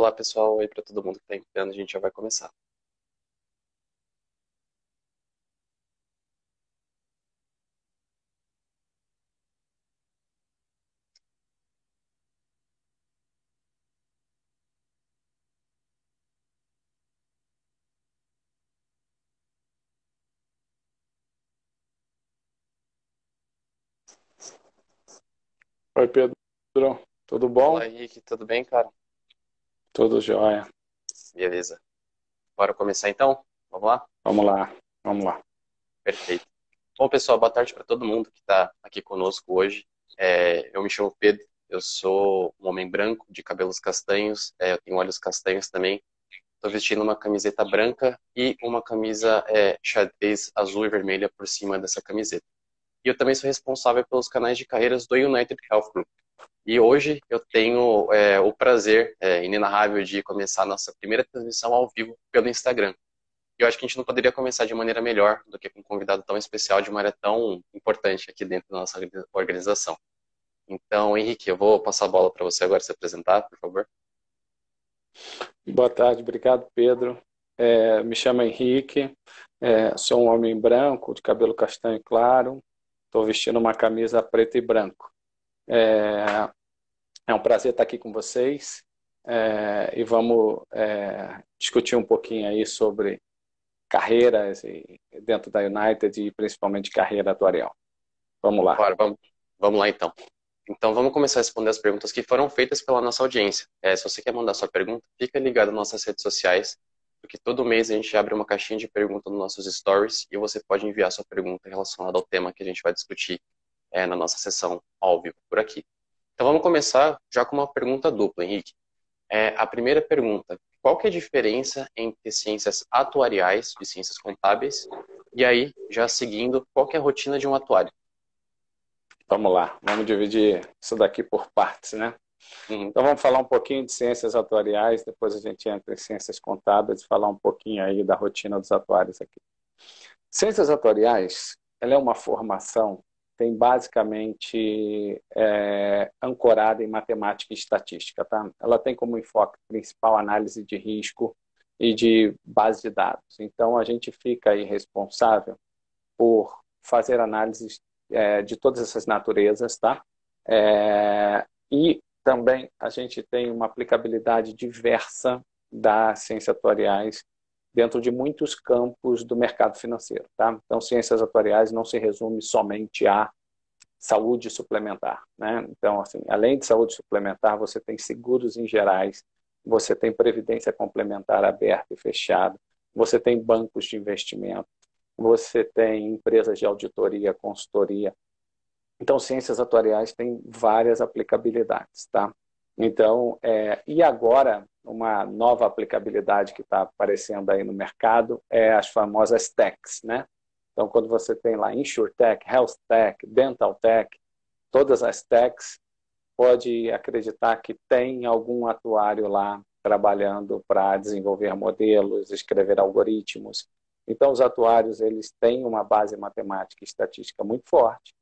Olá, pessoal. Oi para todo mundo que está entrando. A gente já vai começar. Oi, Pedro. Tudo bom? Olá, Henrique. Tudo bem, cara? Tudo jóia. Beleza. Bora começar então? Vamos lá? Vamos lá, vamos lá. Perfeito. Bom, pessoal, boa tarde para todo mundo que está aqui conosco hoje. É, eu me chamo Pedro, eu sou um homem branco, de cabelos castanhos, é, eu tenho olhos castanhos também. Estou vestindo uma camiseta branca e uma camisa é, xadrez azul e vermelha por cima dessa camiseta. E eu também sou responsável pelos canais de carreiras do United Health Group. E hoje eu tenho é, o prazer é, inenarrável de começar a nossa primeira transmissão ao vivo pelo Instagram. E eu acho que a gente não poderia começar de maneira melhor do que com um convidado tão especial de uma área tão importante aqui dentro da nossa organização. Então, Henrique, eu vou passar a bola para você agora se apresentar, por favor. Boa tarde, obrigado, Pedro. É, me chamo Henrique, é, sou um homem branco, de cabelo castanho claro, estou vestindo uma camisa preto e branco. É, é um prazer estar aqui com vocês é, e vamos é, discutir um pouquinho aí sobre carreiras dentro da United e principalmente carreira atuarial. Vamos lá. Bora, vamos, vamos lá então. Então vamos começar a responder as perguntas que foram feitas pela nossa audiência. É, se você quer mandar sua pergunta, fica ligado nas nossas redes sociais, porque todo mês a gente abre uma caixinha de perguntas nos nossos stories e você pode enviar sua pergunta relacionada ao tema que a gente vai discutir é, na nossa sessão ao vivo por aqui. Então vamos começar já com uma pergunta dupla, Henrique. É, a primeira pergunta, qual que é a diferença entre ciências atuariais e ciências contábeis? E aí, já seguindo, qual que é a rotina de um atuário? Vamos lá, vamos dividir isso daqui por partes, né? Uhum. Então vamos falar um pouquinho de ciências atuariais, depois a gente entra em ciências contábeis e falar um pouquinho aí da rotina dos atuários aqui. Ciências atuariais, ela é uma formação tem basicamente é, ancorada em matemática e estatística. Tá? Ela tem como enfoque principal análise de risco e de base de dados. Então, a gente fica aí responsável por fazer análises é, de todas essas naturezas, tá? É, e também a gente tem uma aplicabilidade diversa das ciências atuariais dentro de muitos campos do mercado financeiro. Tá? Então, ciências atuariais não se resume somente a saúde suplementar. Né? Então, assim, além de saúde suplementar, você tem seguros em gerais, você tem previdência complementar aberta e fechada, você tem bancos de investimento, você tem empresas de auditoria, consultoria. Então, ciências atuariais têm várias aplicabilidades, tá? Então, é, e agora, uma nova aplicabilidade que está aparecendo aí no mercado é as famosas techs, né? Então, quando você tem lá InsurTech, HealthTech, DentalTech, todas as techs, pode acreditar que tem algum atuário lá trabalhando para desenvolver modelos, escrever algoritmos. Então, os atuários eles têm uma base matemática e estatística muito forte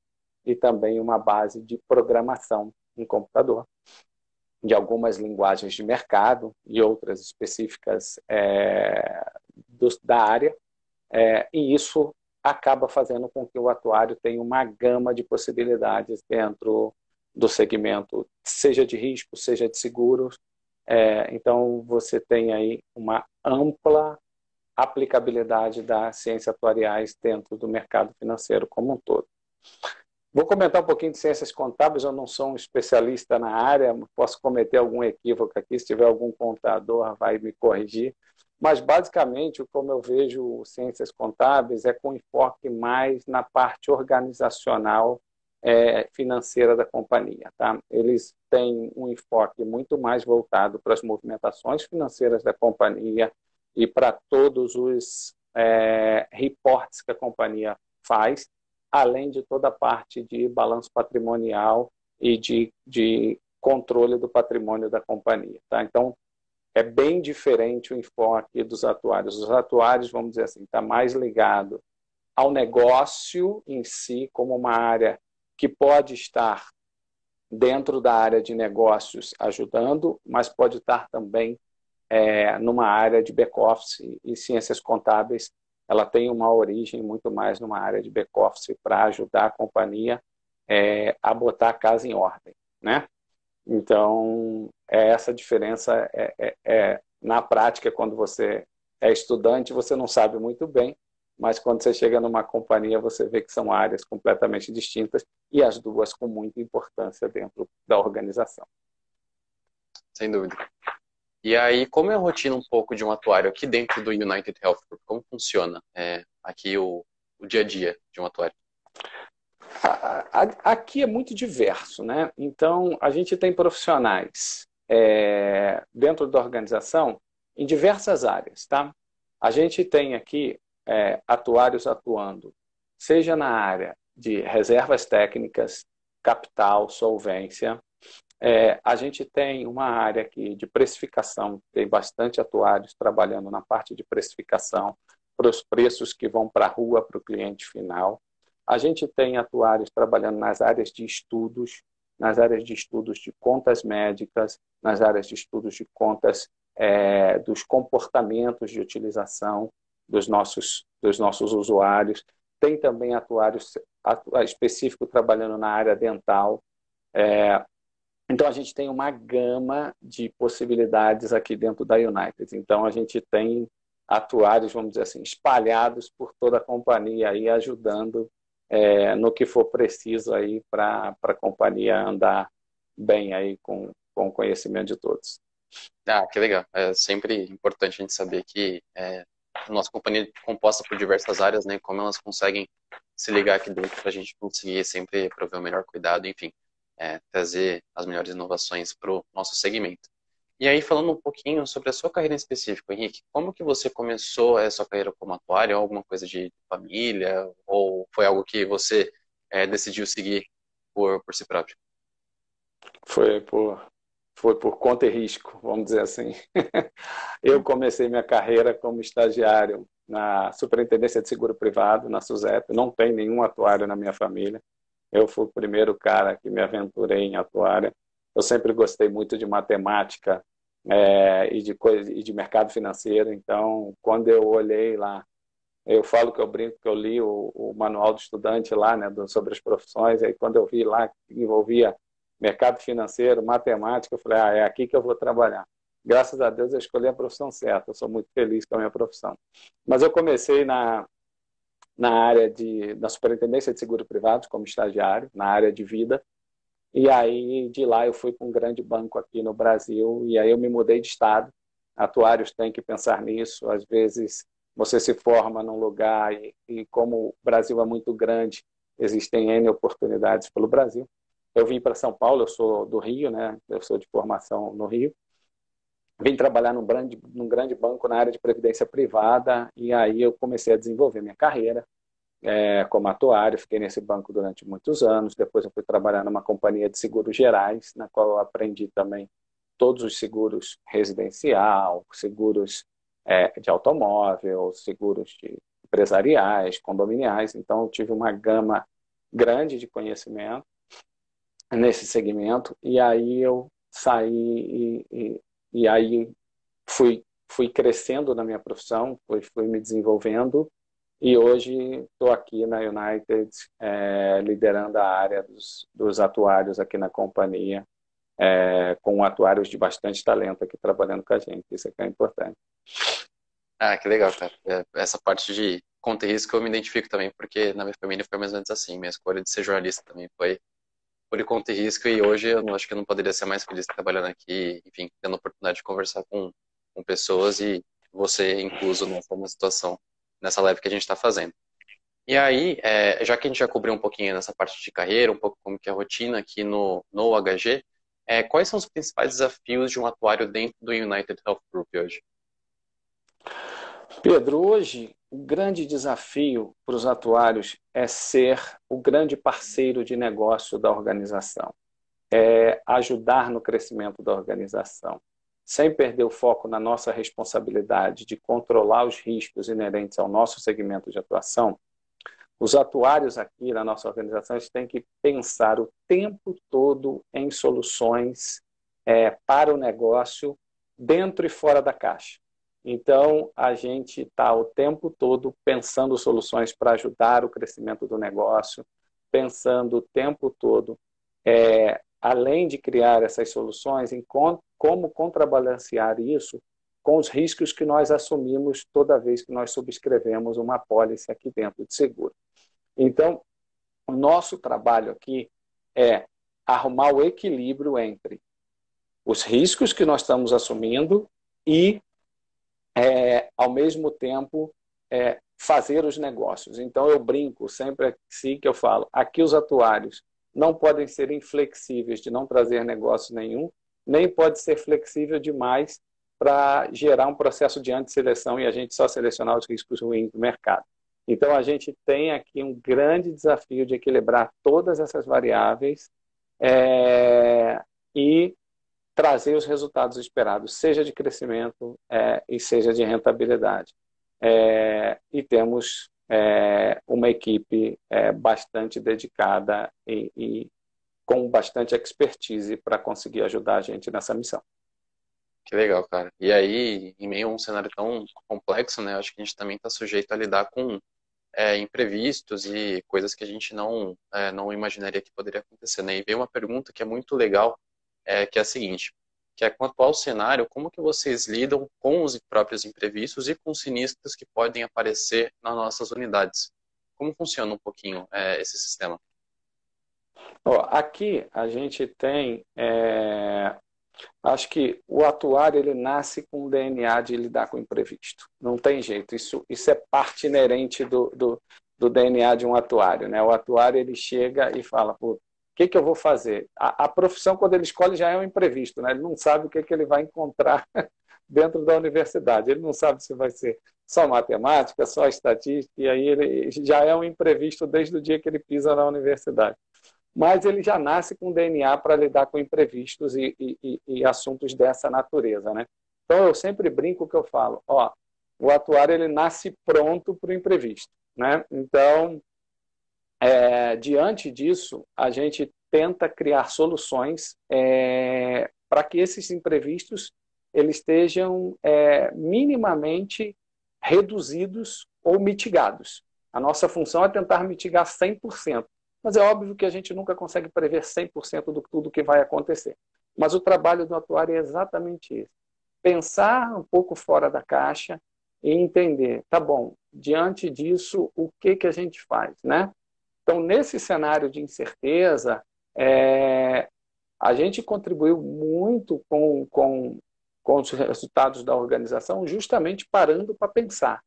e também uma base de programação em computador de algumas linguagens de mercado e outras específicas é, do, da área. É, e isso acaba fazendo com que o atuário tenha uma gama de possibilidades dentro do segmento, seja de risco, seja de seguros. É, então, você tem aí uma ampla aplicabilidade das ciências atuariais dentro do mercado financeiro como um todo. Vou comentar um pouquinho de ciências contábeis, eu não sou um especialista na área, posso cometer algum equívoco aqui, se tiver algum contador vai me corrigir, mas basicamente, como eu vejo ciências contábeis, é com enfoque mais na parte organizacional é, financeira da companhia. Tá? Eles têm um enfoque muito mais voltado para as movimentações financeiras da companhia e para todos os é, reportes que a companhia faz, além de toda a parte de balanço patrimonial e de, de controle do patrimônio da companhia. Tá? Então, é bem diferente o enfoque dos atuários. Os atuários, vamos dizer assim, está mais ligado ao negócio em si, como uma área que pode estar dentro da área de negócios ajudando, mas pode estar também é, numa área de back-office e ciências contábeis, ela tem uma origem muito mais numa área de back-office para ajudar a companhia é, a botar a casa em ordem, né? Então, é essa diferença é, é, é, na prática, quando você é estudante, você não sabe muito bem, mas quando você chega numa companhia, você vê que são áreas completamente distintas e as duas com muita importância dentro da organização. Sem dúvida. E aí, como é a rotina um pouco de um atuário aqui dentro do United Health Group? Como funciona é, aqui o, o dia a dia de um atuário? Aqui é muito diverso, né? Então, a gente tem profissionais é, dentro da organização em diversas áreas, tá? A gente tem aqui é, atuários atuando, seja na área de reservas técnicas, capital, solvência. É, a gente tem uma área aqui de precificação, tem bastante atuários trabalhando na parte de precificação para os preços que vão para a rua para o cliente final. A gente tem atuários trabalhando nas áreas de estudos, nas áreas de estudos de contas médicas, nas áreas de estudos de contas é, dos comportamentos de utilização dos nossos, dos nossos usuários. Tem também atuários atu, específico trabalhando na área dental. É, então, a gente tem uma gama de possibilidades aqui dentro da United. Então, a gente tem atuários, vamos dizer assim, espalhados por toda a companhia aí, ajudando é, no que for preciso aí para a companhia andar bem aí com, com o conhecimento de todos. Ah, que legal. É sempre importante a gente saber que é, nossa companhia é composta por diversas áreas, né? Como elas conseguem se ligar aqui dentro para a gente conseguir sempre prover o melhor cuidado, enfim, é, trazer as melhores inovações para o nosso segmento. E aí, falando um pouquinho sobre a sua carreira em específico, Henrique, como que você começou a sua carreira como atuário? Alguma coisa de família? Ou foi algo que você é, decidiu seguir por, por si próprio? Foi por, foi por conta e risco, vamos dizer assim. Eu comecei minha carreira como estagiário na Superintendência de Seguro Privado, na SUSEP. Não tem nenhum atuário na minha família. Eu fui o primeiro cara que me aventurei em atuária. Eu sempre gostei muito de matemática é, e, de coisa, e de mercado financeiro. Então, quando eu olhei lá, eu falo que eu brinco que eu li o, o manual do estudante lá, né, do, sobre as profissões. Aí, quando eu vi lá que envolvia mercado financeiro, matemática, eu falei, ah, é aqui que eu vou trabalhar. Graças a Deus eu escolhi a profissão certa. Eu sou muito feliz com a minha profissão. Mas eu comecei na na área de na superintendência de seguro privado como estagiário, na área de vida. E aí, de lá, eu fui para um grande banco aqui no Brasil, e aí eu me mudei de estado. Atuários têm que pensar nisso. Às vezes, você se forma num lugar, e, e como o Brasil é muito grande, existem N oportunidades pelo Brasil. Eu vim para São Paulo, eu sou do Rio, né? Eu sou de formação no Rio. Vim trabalhar num grande, num grande banco na área de previdência privada, e aí eu comecei a desenvolver minha carreira é, como atuário, fiquei nesse banco durante muitos anos. Depois eu fui trabalhar numa companhia de seguros gerais, na qual eu aprendi também todos os seguros residencial, seguros é, de automóvel, seguros de empresariais, condominiais. Então eu tive uma gama grande de conhecimento nesse segmento e aí eu saí e, e, e aí fui fui crescendo na minha profissão, fui, fui me desenvolvendo e hoje estou aqui na United, é, liderando a área dos, dos, atuários aqui na companhia, é, com atuários de bastante talento aqui trabalhando com a gente. Isso aqui é importante. Ah, que legal, cara. É, essa parte de conta e risco eu me identifico também, porque na minha família foi mais ou menos assim. Minha escolha de ser jornalista também foi por conta e risco, e hoje eu acho que eu não poderia ser mais feliz trabalhando aqui, enfim, tendo a oportunidade de conversar com, com pessoas e você incluso nessa situação nessa live que a gente está fazendo. E aí, é, já que a gente já cobriu um pouquinho nessa parte de carreira, um pouco como que é a rotina aqui no, no UHG, é, quais são os principais desafios de um atuário dentro do United Health Group hoje? Pedro, hoje o grande desafio para os atuários é ser o grande parceiro de negócio da organização, é ajudar no crescimento da organização, sem perder o foco na nossa responsabilidade de controlar os riscos inerentes ao nosso segmento de atuação, os atuários aqui na nossa organização têm que pensar o tempo todo em soluções é, para o negócio dentro e fora da caixa. Então, a gente está o tempo todo pensando soluções para ajudar o crescimento do negócio, pensando o tempo todo, é, além de criar essas soluções, em como contrabalancear isso com os riscos que nós assumimos toda vez que nós subscrevemos uma apólice aqui dentro de seguro. Então, o nosso trabalho aqui é arrumar o equilíbrio entre os riscos que nós estamos assumindo e é, ao mesmo tempo, é, fazer os negócios. Então, eu brinco sempre assim que eu falo, aqui os atuários não podem ser inflexíveis de não trazer negócio nenhum, nem pode ser flexível demais para gerar um processo de antisseleção e a gente só selecionar os riscos ruins do mercado. Então, a gente tem aqui um grande desafio de equilibrar todas essas variáveis é, e trazer os resultados esperados, seja de crescimento é, e seja de rentabilidade. É, e temos é, uma equipe é, bastante dedicada e, e, com bastante expertise para conseguir ajudar a gente nessa missão. Que legal, cara. E aí, em meio a um cenário tão complexo, né, acho que a gente também está sujeito a lidar com é, imprevistos e coisas que a gente não, é, não imaginaria que poderia acontecer. Né? E veio uma pergunta que é muito legal, é, que é a seguinte, que é com o atual cenário, como que vocês lidam com os próprios imprevistos e com sinistros que podem aparecer nas nossas unidades? Como funciona um pouquinho é, esse sistema? aqui a gente tem, é, acho que o atuário ele nasce com o DNA de lidar com o imprevisto. Não tem jeito, isso, isso é parte inerente do, do, do DNA de um atuário. Né? O atuário ele chega e fala, que, que eu vou fazer? A, a, profissão, quando ele escolhe, já é um imprevisto, né? ele não sabe o que, que ele vai encontrar dentro da universidade, ele não sabe se vai ser só matemática, só estatística, e aí ele já é um imprevisto desde o dia que ele pisa na universidade. Mas ele já nasce com DNA para lidar com imprevistos e, e, e, assuntos dessa natureza. Né? Então eu sempre brinco que eu falo, ó, o atuário ele nasce pronto para o imprevisto. Né? Então, é, diante disso, a gente tenta criar soluções é, para que esses imprevistos eles estejam é, minimamente reduzidos ou mitigados. A nossa função é tentar mitigar 100%, mas é óbvio que a gente nunca consegue prever 100% do tudo que vai acontecer. Mas o trabalho do atuário é exatamente isso. Pensar um pouco fora da caixa e entender, tá bom, diante disso, o que, que a gente faz, né? Então, nesse cenário de incerteza, é, a gente contribuiu muito com, com, com os resultados da organização, justamente parando para pensar.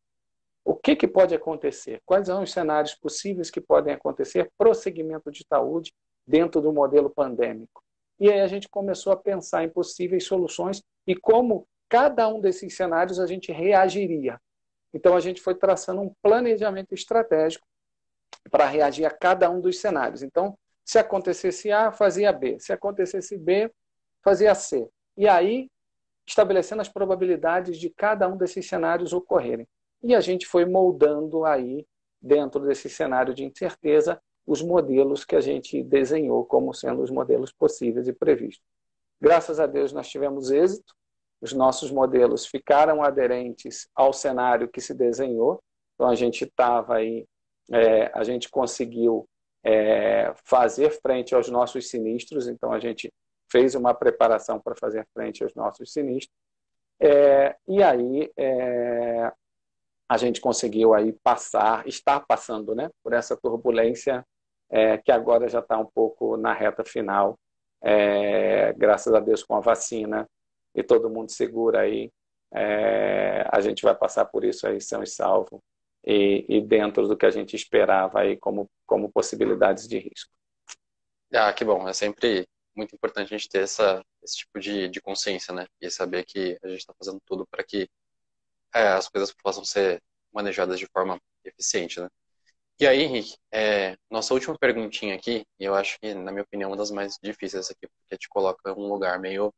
O que, que pode acontecer? Quais são os cenários possíveis que podem acontecer para o segmento de saúde dentro do modelo pandêmico? E aí a gente começou a pensar em possíveis soluções e como cada um desses cenários a gente reagiria. Então a gente foi traçando um planejamento estratégico para reagir a cada um dos cenários. Então, se acontecesse A, fazia B. Se acontecesse B, fazia C. E aí, estabelecendo as probabilidades de cada um desses cenários ocorrerem. E a gente foi moldando aí, dentro desse cenário de incerteza, os modelos que a gente desenhou como sendo os modelos possíveis e previstos. Graças a Deus nós tivemos êxito, os nossos modelos ficaram aderentes ao cenário que se desenhou, então a gente estava aí é, a gente conseguiu é, fazer frente aos nossos sinistros, então a gente fez uma preparação para fazer frente aos nossos sinistros. É, e aí é, a gente conseguiu aí passar, estar passando né, por essa turbulência é, que agora já está um pouco na reta final, é, graças a Deus com a vacina e todo mundo segura aí, a gente vai passar por isso aí são e salvo e, e dentro do que a gente esperava aí como, como possibilidades de risco. Ah, que bom. É sempre muito importante a gente ter essa, esse tipo de, de consciência, né? E saber que a gente está fazendo tudo para que é, as coisas possam ser manejadas de forma eficiente, né? E aí, Henrique, é, nossa última perguntinha aqui, e eu acho que, na minha opinião, uma das mais difíceis aqui, porque te coloca em um lugar meio,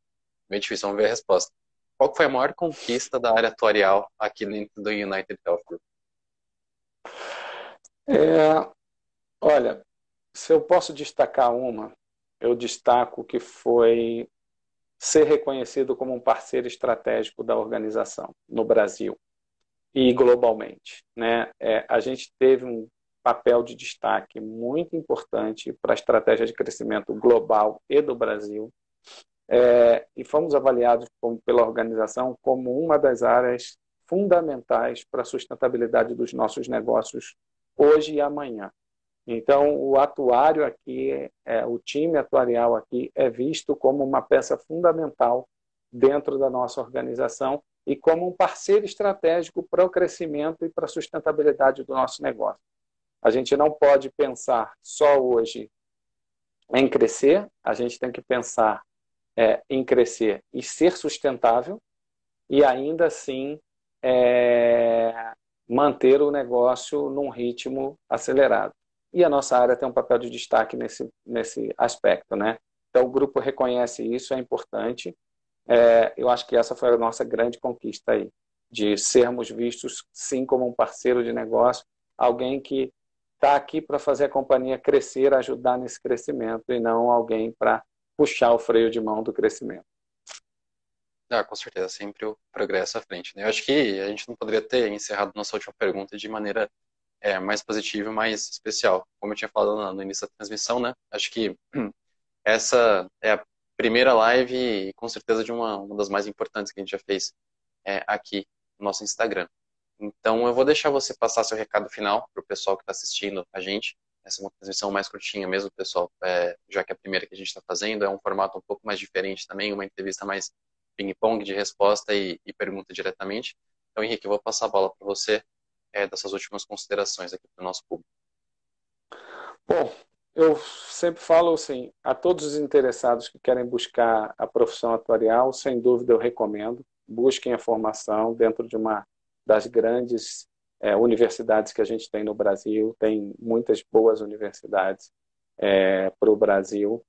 meio difícil, vamos ver a resposta. Qual foi a maior conquista da área atuarial aqui dentro do United Health Group? É, olha, se eu posso destacar uma, eu destaco que foi ser reconhecido como um parceiro estratégico da organização no Brasil e globalmente. Né? É, a gente teve um papel de destaque muito importante para a estratégia de crescimento global e do Brasil. É, e fomos avaliados como, pela organização como uma das áreas fundamentais para a sustentabilidade dos nossos negócios hoje e amanhã. Então, o atuário aqui, é, o time atuarial aqui é visto como uma peça fundamental dentro da nossa organização e como um parceiro estratégico para o crescimento e para a sustentabilidade do nosso negócio. A gente não pode pensar só hoje em crescer, a gente tem que pensar é, em crescer e ser sustentável e ainda assim é, manter o negócio num ritmo acelerado e a nossa área tem um papel de destaque nesse, nesse aspecto, né? Então, o grupo reconhece isso, é importante. É, eu acho que essa foi a nossa grande conquista aí, de sermos vistos, sim, como um parceiro de negócio, alguém que está aqui para fazer a companhia crescer, ajudar nesse crescimento, e não alguém para puxar o freio de mão do crescimento. Ah, com certeza, sempre o progresso à frente. Né? Eu acho que a gente não poderia ter encerrado nossa última pergunta de maneira é, mais positivo, mais especial. Como eu tinha falado no início da transmissão, né? Acho que essa é a primeira live e com certeza de uma, uma das mais importantes que a gente já fez é, aqui no nosso Instagram. Então eu vou deixar você passar seu recado final para o pessoal que está assistindo a gente. Essa é uma transmissão mais curtinha mesmo, pessoal, é, já que é a primeira que a gente está fazendo. É um formato um pouco mais diferente também, uma entrevista mais ping-pong de resposta e, e pergunta diretamente. Então, Henrique, eu vou passar a bola para você é, dessas últimas considerações aqui para o nosso público. Bom, eu sempre falo assim, a todos os interessados que querem buscar a profissão atuarial, sem dúvida eu recomendo, busquem a formação dentro de uma das grandes é, universidades que a gente tem no Brasil, tem muitas boas universidades é, para o Brasil,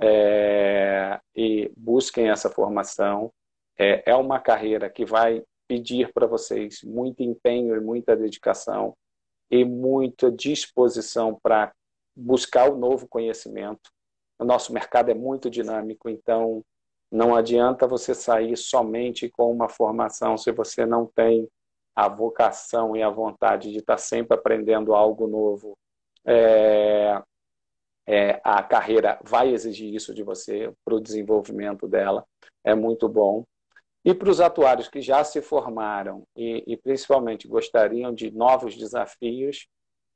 é, e busquem essa formação. É, é uma carreira que vai pedir para vocês muito empenho e muita dedicação e muita disposição para buscar o novo conhecimento. O nosso mercado é muito dinâmico, então não adianta você sair somente com uma formação se você não tem a vocação e a vontade de estar sempre aprendendo algo novo. É, é, a carreira vai exigir isso de você para o desenvolvimento dela. É muito bom. E para os atuários que já se formaram e, e, principalmente gostariam de novos desafios,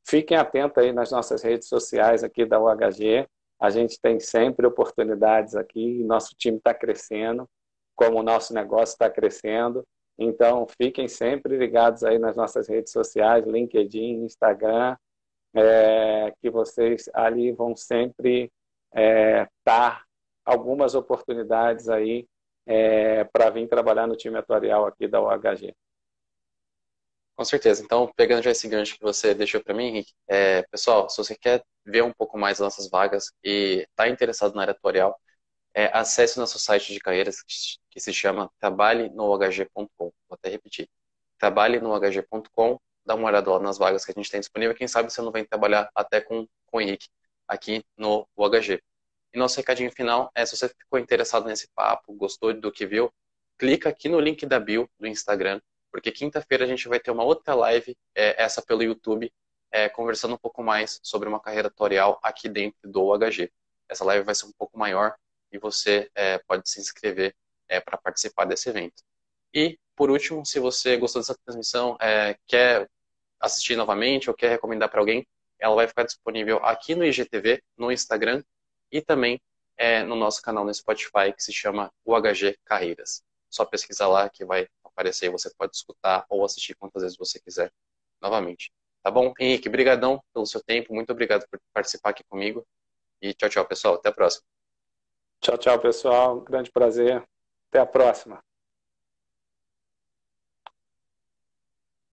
fiquem atentos aí nas nossas redes sociais aqui da UHG. A gente tem sempre oportunidades aqui, nosso time está crescendo, como o nosso negócio está crescendo. Então, fiquem sempre ligados aí nas nossas redes sociais, LinkedIn, Instagram, é, que vocês ali vão sempre estar é, algumas oportunidades aí é, para vir trabalhar no time atuarial aqui da UHG. Com certeza. Então, pegando já esse gancho que você deixou para mim, Henrique, é, pessoal, se você quer ver um pouco mais das nossas vagas e está interessado na área atuarial, é, acesse o nosso site de carreiras que se chama trabalhenohg.com. Vou até repetir. trabalhenohg.com. Dá uma olhada lá nas vagas que a gente tem disponível. Quem sabe você não vem trabalhar até com, com o Henrique aqui no UHG. E nosso recadinho final é, se você ficou interessado nesse papo, gostou do que viu, clica aqui no link da bio do Instagram, porque quinta-feira a gente vai ter uma outra live, é, essa pelo YouTube, é, conversando um pouco mais sobre uma carreira tutorial aqui dentro do UHG. Essa live vai ser um pouco maior e você é, pode se inscrever é, para participar desse evento. E, por último, se você gostou dessa transmissão, é, quer assistir novamente ou quer recomendar para alguém, ela vai ficar disponível aqui no IGTV, no Instagram e também é, no nosso canal no Spotify que se chama UHG Carreiras. Só pesquisar lá que vai aparecer e você pode escutar ou assistir quantas vezes você quiser novamente. Tá bom? Henrique, brigadão pelo seu tempo, muito obrigado por participar aqui comigo e tchau, tchau, pessoal. Até a próxima. Tchau, tchau, pessoal. grande prazer. Até a próxima.